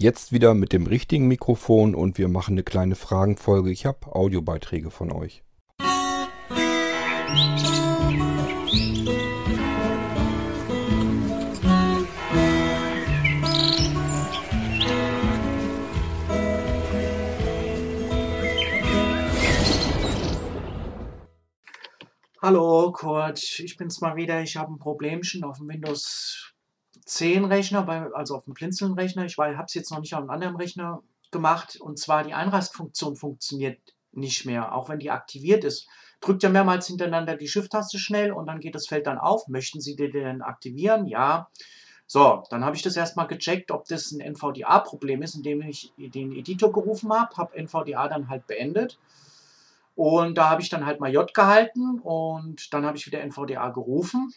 Jetzt wieder mit dem richtigen Mikrofon und wir machen eine kleine Fragenfolge. Ich habe Audiobeiträge von euch. Hallo Kurt, ich bin's mal wieder. Ich habe ein Problemchen auf dem Windows 10 Rechner, bei, also auf dem Blinzeln-Rechner. Ich habe es jetzt noch nicht auf einem anderen Rechner gemacht. Und zwar die Einrastfunktion funktioniert nicht mehr, auch wenn die aktiviert ist. Drückt ja mehrmals hintereinander die Shift-Taste schnell und dann geht das Feld dann auf. Möchten Sie den denn aktivieren? Ja. So, dann habe ich das erstmal gecheckt, ob das ein NVDA-Problem ist, indem ich den Editor gerufen habe, habe NVDA dann halt beendet. Und da habe ich dann halt mal J gehalten und dann habe ich wieder NVDA gerufen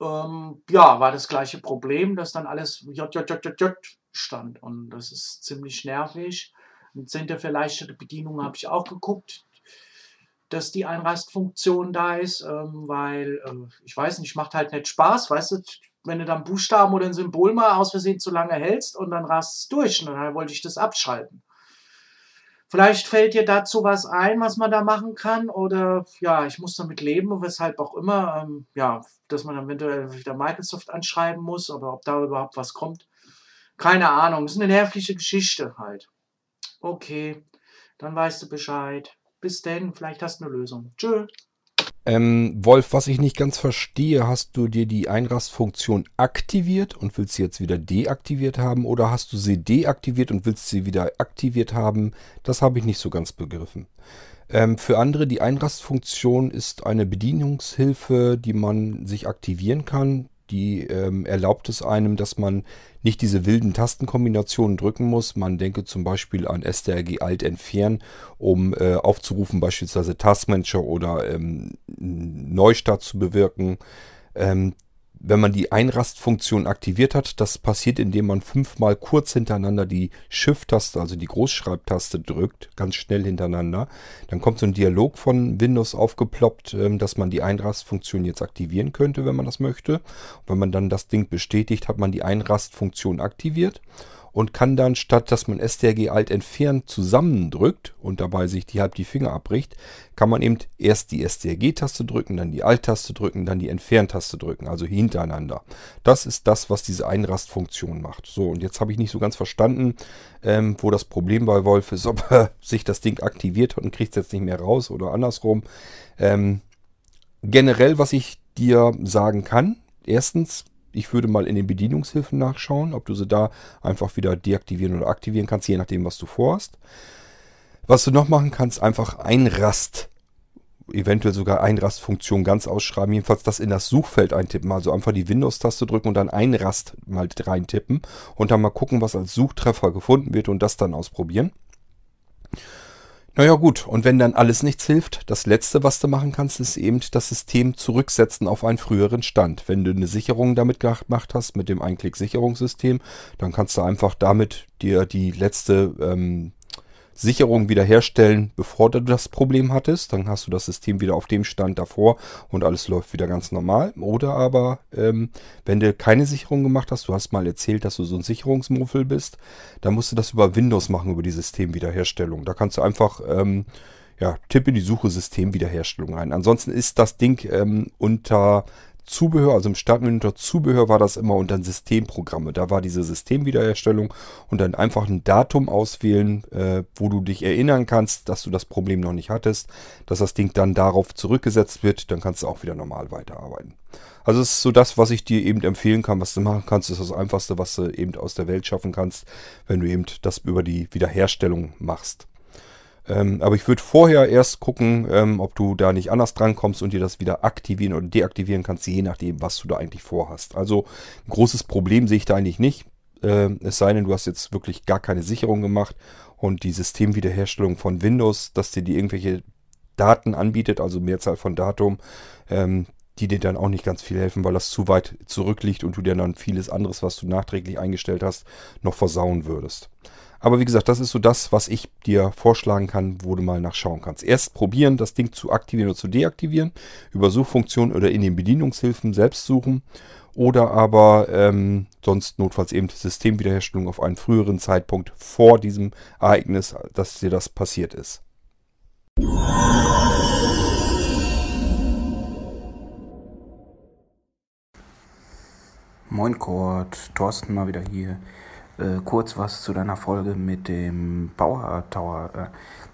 ähm, ja, war das gleiche Problem, dass dann alles J, J, J, J, J stand. Und das ist ziemlich nervig. Mit Center für leichtere Bedienung habe ich auch geguckt, dass die Einrastfunktion da ist, ähm, weil äh, ich weiß nicht, macht halt nicht Spaß, weißt du, wenn du dann Buchstaben oder ein Symbol mal aus Versehen zu lange hältst und dann rast es durch. Und dann wollte ich das abschalten. Vielleicht fällt dir dazu was ein, was man da machen kann, oder ja, ich muss damit leben, weshalb auch immer, ähm, ja, dass man eventuell wieder Microsoft anschreiben muss, aber ob da überhaupt was kommt, keine Ahnung. Das ist eine nervliche Geschichte halt. Okay, dann weißt du Bescheid. Bis denn, vielleicht hast du eine Lösung. Tschö. Ähm, Wolf, was ich nicht ganz verstehe, hast du dir die Einrastfunktion aktiviert und willst sie jetzt wieder deaktiviert haben oder hast du sie deaktiviert und willst sie wieder aktiviert haben? Das habe ich nicht so ganz begriffen. Ähm, für andere, die Einrastfunktion ist eine Bedienungshilfe, die man sich aktivieren kann die ähm, erlaubt es einem, dass man nicht diese wilden Tastenkombinationen drücken muss. Man denke zum Beispiel an STRG Alt entfernen, um äh, aufzurufen, beispielsweise Taskmanager oder ähm, Neustart zu bewirken. Ähm, wenn man die Einrastfunktion aktiviert hat, das passiert, indem man fünfmal kurz hintereinander die Shift-Taste, also die Großschreibtaste drückt, ganz schnell hintereinander. Dann kommt so ein Dialog von Windows aufgeploppt, ähm, dass man die Einrastfunktion jetzt aktivieren könnte, wenn man das möchte. Und wenn man dann das Ding bestätigt, hat man die Einrastfunktion aktiviert und kann dann statt, dass man STRG Alt entfernen zusammendrückt und dabei sich die halb die Finger abbricht, kann man eben erst die STRG-Taste drücken, dann die Alt-Taste drücken, dann die Entfernt-Taste drücken, also hintereinander. Das ist das, was diese Einrastfunktion macht. So, und jetzt habe ich nicht so ganz verstanden, ähm, wo das Problem bei Wolf ist, ob er sich das Ding aktiviert hat und kriegt es jetzt nicht mehr raus oder andersrum. Ähm, generell, was ich dir sagen kann, erstens, ich würde mal in den Bedienungshilfen nachschauen, ob du sie da einfach wieder deaktivieren oder aktivieren kannst, je nachdem, was du vorhast. Was du noch machen kannst, einfach Einrast, eventuell sogar Einrastfunktion ganz ausschreiben, jedenfalls das in das Suchfeld eintippen, also einfach die Windows-Taste drücken und dann Einrast mal reintippen und dann mal gucken, was als Suchtreffer gefunden wird und das dann ausprobieren. Naja gut, und wenn dann alles nichts hilft, das Letzte, was du machen kannst, ist eben das System zurücksetzen auf einen früheren Stand. Wenn du eine Sicherung damit gemacht hast, mit dem Einklick-Sicherungssystem, dann kannst du einfach damit dir die letzte ähm, Sicherung wiederherstellen, bevor du das Problem hattest. Dann hast du das System wieder auf dem Stand davor und alles läuft wieder ganz normal. Oder aber, ähm, wenn du keine Sicherung gemacht hast, du hast mal erzählt, dass du so ein Sicherungsmuffel bist, dann musst du das über Windows machen, über die Systemwiederherstellung. Da kannst du einfach... Ähm, ja, tipp in die Suche Systemwiederherstellung ein. Ansonsten ist das Ding ähm, unter Zubehör, also im Startmenü unter Zubehör war das immer unter Systemprogramme. Da war diese Systemwiederherstellung und dann einfach ein Datum auswählen, äh, wo du dich erinnern kannst, dass du das Problem noch nicht hattest, dass das Ding dann darauf zurückgesetzt wird, dann kannst du auch wieder normal weiterarbeiten. Also es ist so das, was ich dir eben empfehlen kann, was du machen kannst, ist das Einfachste, was du eben aus der Welt schaffen kannst, wenn du eben das über die Wiederherstellung machst. Ähm, aber ich würde vorher erst gucken, ähm, ob du da nicht anders drankommst und dir das wieder aktivieren oder deaktivieren kannst, je nachdem, was du da eigentlich vorhast. Also ein großes Problem sehe ich da eigentlich nicht. Äh, es sei denn, du hast jetzt wirklich gar keine Sicherung gemacht und die Systemwiederherstellung von Windows, dass dir die irgendwelche Daten anbietet, also Mehrzahl von Datum, ähm, die dir dann auch nicht ganz viel helfen, weil das zu weit zurückliegt und du dir dann vieles anderes, was du nachträglich eingestellt hast, noch versauen würdest. Aber wie gesagt, das ist so das, was ich dir vorschlagen kann, wo du mal nachschauen kannst. Erst probieren, das Ding zu aktivieren oder zu deaktivieren, über Suchfunktion oder in den Bedienungshilfen selbst suchen. Oder aber ähm, sonst notfalls eben Systemwiederherstellung auf einen früheren Zeitpunkt vor diesem Ereignis, dass dir das passiert ist. Moin Kurt, Thorsten mal wieder hier. Äh, kurz was zu deiner Folge mit dem Power Tower. Äh,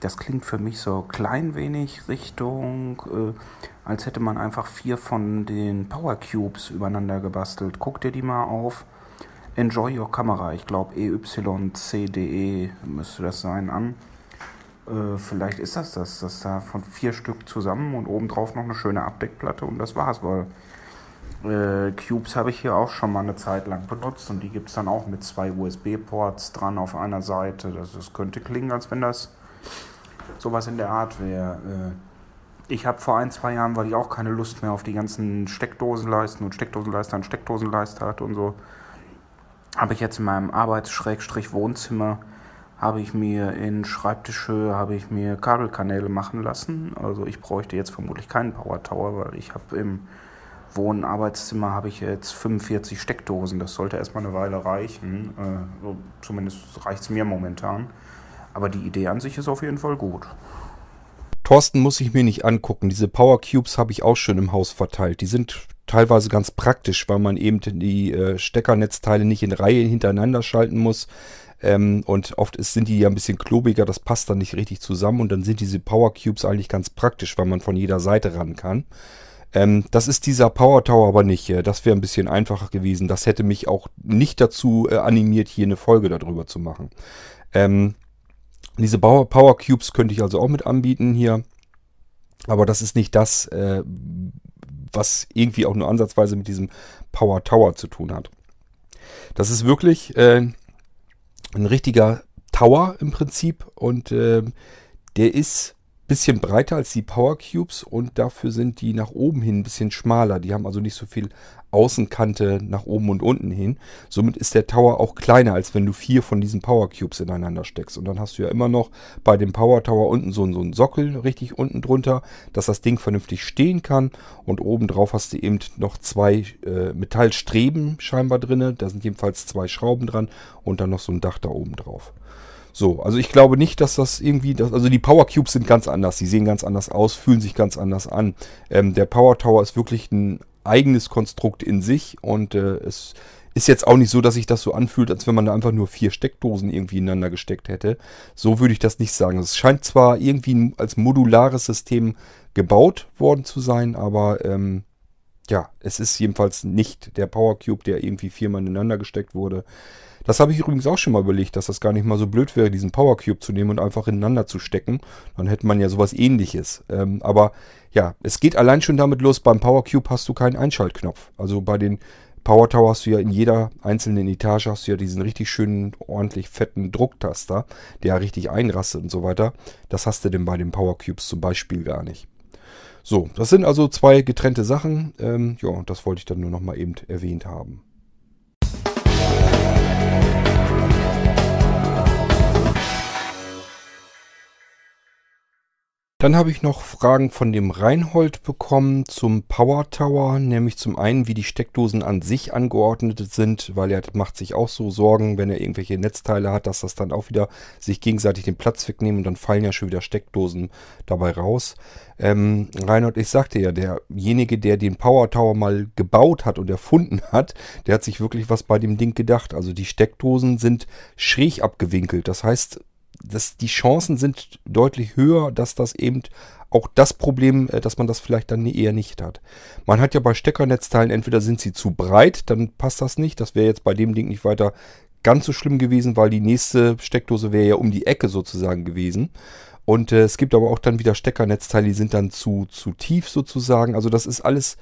das klingt für mich so klein wenig Richtung, äh, als hätte man einfach vier von den Power Cubes übereinander gebastelt. Guck dir die mal auf. Enjoy Your Kamera, ich glaube EYCDE müsste das sein, an. Vielleicht ist das das, das da von vier Stück zusammen und obendrauf noch eine schöne Abdeckplatte und das war's wohl. Äh, Cubes habe ich hier auch schon mal eine Zeit lang benutzt und die gibt es dann auch mit zwei USB-Ports dran auf einer Seite. Das, das könnte klingen, als wenn das sowas in der Art wäre. Äh, ich habe vor ein, zwei Jahren, weil ich auch keine Lust mehr auf die ganzen Steckdosenleisten und Steckdosenleister und Steckdosenleister hatte und so, habe ich jetzt in meinem Arbeits-Wohnzimmer habe ich mir in Schreibtischhöhe habe ich mir Kabelkanäle machen lassen. Also ich bräuchte jetzt vermutlich keinen Power Tower, weil ich habe im Wohn- Arbeitszimmer habe ich jetzt 45 Steckdosen. Das sollte erstmal eine Weile reichen. Äh, zumindest reicht es mir momentan. Aber die Idee an sich ist auf jeden Fall gut. Thorsten muss ich mir nicht angucken. Diese Power Cubes habe ich auch schon im Haus verteilt. Die sind teilweise ganz praktisch, weil man eben die äh, Steckernetzteile nicht in Reihe hintereinander schalten muss. Ähm, und oft ist, sind die ja ein bisschen klobiger, das passt dann nicht richtig zusammen. Und dann sind diese Power Cubes eigentlich ganz praktisch, weil man von jeder Seite ran kann. Ähm, das ist dieser Power Tower aber nicht. Das wäre ein bisschen einfacher gewesen. Das hätte mich auch nicht dazu äh, animiert, hier eine Folge darüber zu machen. Ähm, diese Power, Power Cubes könnte ich also auch mit anbieten hier. Aber das ist nicht das, äh, was irgendwie auch nur ansatzweise mit diesem Power Tower zu tun hat. Das ist wirklich äh, ein richtiger Tower im Prinzip und äh, der ist bisschen breiter als die Power Cubes und dafür sind die nach oben hin ein bisschen schmaler. Die haben also nicht so viel Außenkante nach oben und unten hin. Somit ist der Tower auch kleiner, als wenn du vier von diesen Power Cubes ineinander steckst. Und dann hast du ja immer noch bei dem Power Tower unten so, so einen Sockel richtig unten drunter, dass das Ding vernünftig stehen kann. Und oben drauf hast du eben noch zwei äh, Metallstreben scheinbar drin. Da sind jedenfalls zwei Schrauben dran und dann noch so ein Dach da oben drauf. So, also ich glaube nicht, dass das irgendwie, das, also die Power Cubes sind ganz anders, die sehen ganz anders aus, fühlen sich ganz anders an. Ähm, der Power Tower ist wirklich ein eigenes Konstrukt in sich und äh, es ist jetzt auch nicht so, dass sich das so anfühlt, als wenn man da einfach nur vier Steckdosen irgendwie ineinander gesteckt hätte. So würde ich das nicht sagen. Es scheint zwar irgendwie als modulares System gebaut worden zu sein, aber ähm, ja, es ist jedenfalls nicht der Power Cube, der irgendwie viermal ineinander gesteckt wurde. Das habe ich übrigens auch schon mal überlegt, dass das gar nicht mal so blöd wäre, diesen Power Cube zu nehmen und einfach ineinander zu stecken. Dann hätte man ja sowas ähnliches. Ähm, aber ja, es geht allein schon damit los, beim Power Cube hast du keinen Einschaltknopf. Also bei den Power Tower hast du ja in jeder einzelnen Etage hast du ja diesen richtig schönen, ordentlich fetten Drucktaster, der richtig einrastet und so weiter. Das hast du denn bei den Power Cubes zum Beispiel gar nicht. So, das sind also zwei getrennte Sachen. Ähm, ja, das wollte ich dann nur noch mal eben erwähnt haben. Bye. Dann habe ich noch Fragen von dem Reinhold bekommen zum Power Tower, nämlich zum einen, wie die Steckdosen an sich angeordnet sind, weil er macht sich auch so Sorgen, wenn er irgendwelche Netzteile hat, dass das dann auch wieder sich gegenseitig den Platz wegnehmen und dann fallen ja schon wieder Steckdosen dabei raus. Ähm, Reinhold, ich sagte ja, derjenige, der den Power Tower mal gebaut hat und erfunden hat, der hat sich wirklich was bei dem Ding gedacht. Also die Steckdosen sind schräg abgewinkelt. Das heißt, das, die Chancen sind deutlich höher, dass das eben auch das Problem, äh, dass man das vielleicht dann eher nicht hat. Man hat ja bei Steckernetzteilen, entweder sind sie zu breit, dann passt das nicht. Das wäre jetzt bei dem Ding nicht weiter ganz so schlimm gewesen, weil die nächste Steckdose wäre ja um die Ecke sozusagen gewesen. Und äh, es gibt aber auch dann wieder Steckernetzteile, die sind dann zu, zu tief sozusagen. Also das ist alles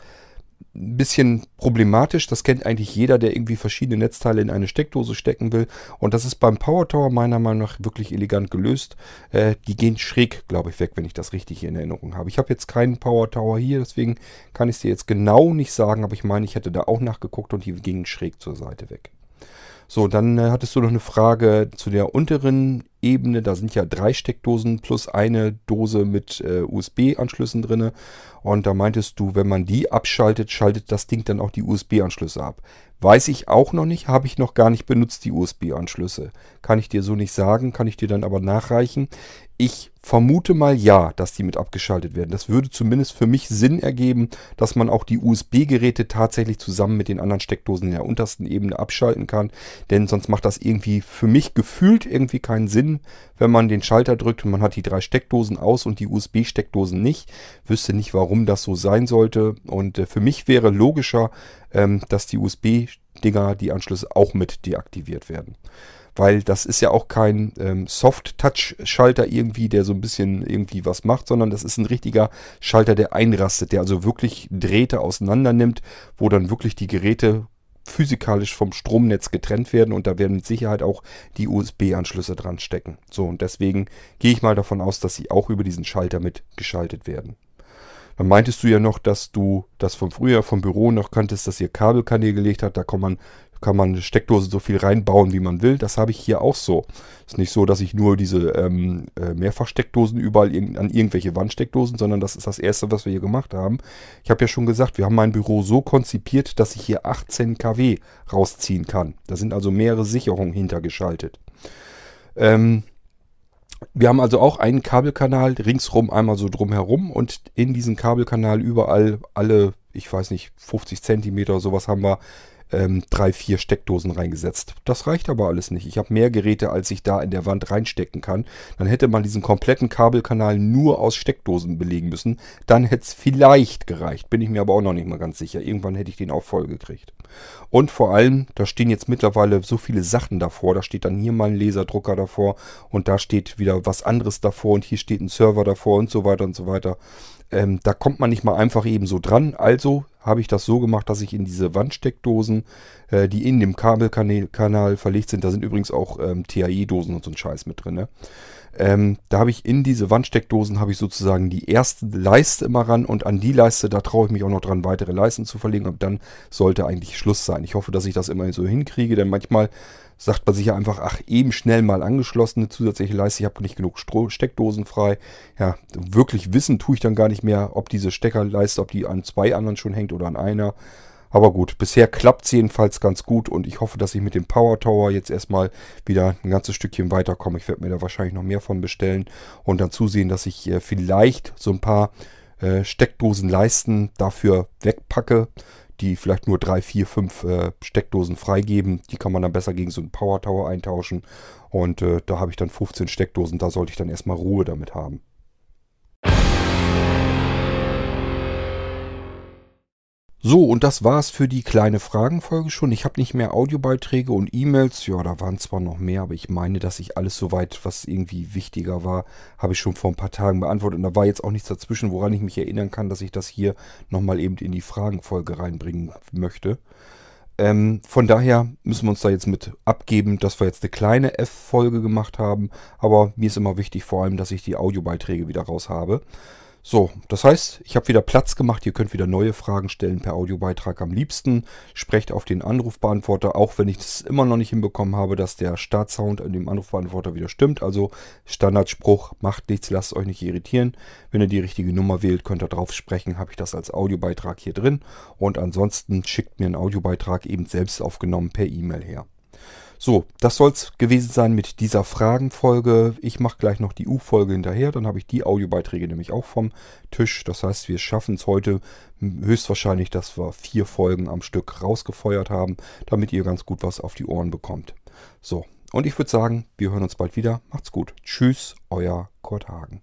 ein bisschen problematisch. Das kennt eigentlich jeder, der irgendwie verschiedene Netzteile in eine Steckdose stecken will. Und das ist beim Power Tower meiner Meinung nach wirklich elegant gelöst. Äh, die gehen schräg, glaube ich, weg, wenn ich das richtig in Erinnerung habe. Ich habe jetzt keinen Power Tower hier, deswegen kann ich es dir jetzt genau nicht sagen, aber ich meine, ich hätte da auch nachgeguckt und die gingen schräg zur Seite weg. So, dann äh, hattest du noch eine Frage zu der unteren Ebene. Da sind ja drei Steckdosen plus eine Dose mit äh, USB-Anschlüssen drin. Und da meintest du, wenn man die abschaltet, schaltet das Ding dann auch die USB-Anschlüsse ab. Weiß ich auch noch nicht, habe ich noch gar nicht benutzt, die USB-Anschlüsse. Kann ich dir so nicht sagen, kann ich dir dann aber nachreichen. Ich vermute mal ja, dass die mit abgeschaltet werden. Das würde zumindest für mich Sinn ergeben, dass man auch die USB-Geräte tatsächlich zusammen mit den anderen Steckdosen in der untersten Ebene abschalten kann. Denn sonst macht das irgendwie für mich gefühlt irgendwie keinen Sinn, wenn man den Schalter drückt und man hat die drei Steckdosen aus und die USB-Steckdosen nicht. Wüsste nicht, warum das so sein sollte. Und äh, für mich wäre logischer, ähm, dass die USB-Dinger, die Anschlüsse auch mit deaktiviert werden weil das ist ja auch kein ähm, Soft-Touch-Schalter irgendwie, der so ein bisschen irgendwie was macht, sondern das ist ein richtiger Schalter, der einrastet, der also wirklich Drähte auseinander nimmt, wo dann wirklich die Geräte physikalisch vom Stromnetz getrennt werden und da werden mit Sicherheit auch die USB-Anschlüsse dran stecken. So, und deswegen gehe ich mal davon aus, dass sie auch über diesen Schalter mit geschaltet werden. Dann meintest du ja noch, dass du das vom Frühjahr vom Büro noch kanntest, dass ihr Kabelkanäle gelegt hat. Da kann man kann man eine Steckdose so viel reinbauen, wie man will. Das habe ich hier auch so. Ist nicht so, dass ich nur diese ähm, äh, Mehrfachsteckdosen überall in, an irgendwelche Wandsteckdosen, sondern das ist das erste, was wir hier gemacht haben. Ich habe ja schon gesagt, wir haben mein Büro so konzipiert, dass ich hier 18 kW rausziehen kann. Da sind also mehrere Sicherungen hintergeschaltet. Ähm, wir haben also auch einen Kabelkanal ringsrum einmal so drumherum und in diesem Kabelkanal überall alle, ich weiß nicht, 50 Zentimeter sowas haben wir ähm, drei, vier Steckdosen reingesetzt. Das reicht aber alles nicht. Ich habe mehr Geräte, als ich da in der Wand reinstecken kann. Dann hätte man diesen kompletten Kabelkanal nur aus Steckdosen belegen müssen. Dann hätte es vielleicht gereicht. Bin ich mir aber auch noch nicht mal ganz sicher. Irgendwann hätte ich den auch voll gekriegt. Und vor allem, da stehen jetzt mittlerweile so viele Sachen davor. Da steht dann hier mal ein Laserdrucker davor und da steht wieder was anderes davor und hier steht ein Server davor und so weiter und so weiter. Ähm, da kommt man nicht mal einfach eben so dran. Also habe ich das so gemacht, dass ich in diese Wandsteckdosen, äh, die in dem Kabelkanal verlegt sind, da sind übrigens auch ähm, TAE-Dosen und so ein Scheiß mit drin. Ne? Ähm, da habe ich in diese Wandsteckdosen habe ich sozusagen die erste Leiste immer ran und an die Leiste, da traue ich mich auch noch dran, weitere Leisten zu verlegen und dann sollte eigentlich Schluss sein. Ich hoffe, dass ich das immer so hinkriege, denn manchmal sagt man sich ja einfach, ach, eben schnell mal angeschlossen, eine zusätzliche Leiste, ich habe nicht genug Stro Steckdosen frei. Ja, wirklich wissen tue ich dann gar nicht mehr, ob diese Steckerleiste, ob die an zwei anderen schon hängt oder an einer. Aber gut, bisher klappt es jedenfalls ganz gut und ich hoffe, dass ich mit dem Power Tower jetzt erstmal wieder ein ganzes Stückchen weiterkomme. Ich werde mir da wahrscheinlich noch mehr von bestellen und dann zusehen, dass ich äh, vielleicht so ein paar äh, Steckdosenleisten dafür wegpacke die vielleicht nur drei, vier, fünf äh, Steckdosen freigeben. Die kann man dann besser gegen so einen Power Tower eintauschen. Und äh, da habe ich dann 15 Steckdosen. Da sollte ich dann erstmal Ruhe damit haben. So, und das war's für die kleine Fragenfolge schon. Ich habe nicht mehr Audiobeiträge und E-Mails. Ja, da waren zwar noch mehr, aber ich meine, dass ich alles soweit, was irgendwie wichtiger war, habe ich schon vor ein paar Tagen beantwortet. Und da war jetzt auch nichts dazwischen, woran ich mich erinnern kann, dass ich das hier nochmal eben in die Fragenfolge reinbringen möchte. Ähm, von daher müssen wir uns da jetzt mit abgeben, dass wir jetzt eine kleine F-Folge gemacht haben. Aber mir ist immer wichtig vor allem, dass ich die Audiobeiträge wieder raus habe. So, das heißt, ich habe wieder Platz gemacht. Ihr könnt wieder neue Fragen stellen per Audiobeitrag am liebsten. Sprecht auf den Anrufbeantworter, auch wenn ich es immer noch nicht hinbekommen habe, dass der Startsound in dem Anrufbeantworter wieder stimmt. Also Standardspruch, macht nichts, lasst euch nicht irritieren. Wenn ihr die richtige Nummer wählt, könnt ihr drauf sprechen, habe ich das als Audiobeitrag hier drin. Und ansonsten schickt mir einen Audiobeitrag eben selbst aufgenommen per E-Mail her. So, das soll es gewesen sein mit dieser Fragenfolge. Ich mache gleich noch die U-Folge hinterher, dann habe ich die Audiobeiträge nämlich auch vom Tisch. Das heißt, wir schaffen es heute höchstwahrscheinlich, dass wir vier Folgen am Stück rausgefeuert haben, damit ihr ganz gut was auf die Ohren bekommt. So, und ich würde sagen, wir hören uns bald wieder. Macht's gut. Tschüss, euer Kurt Hagen.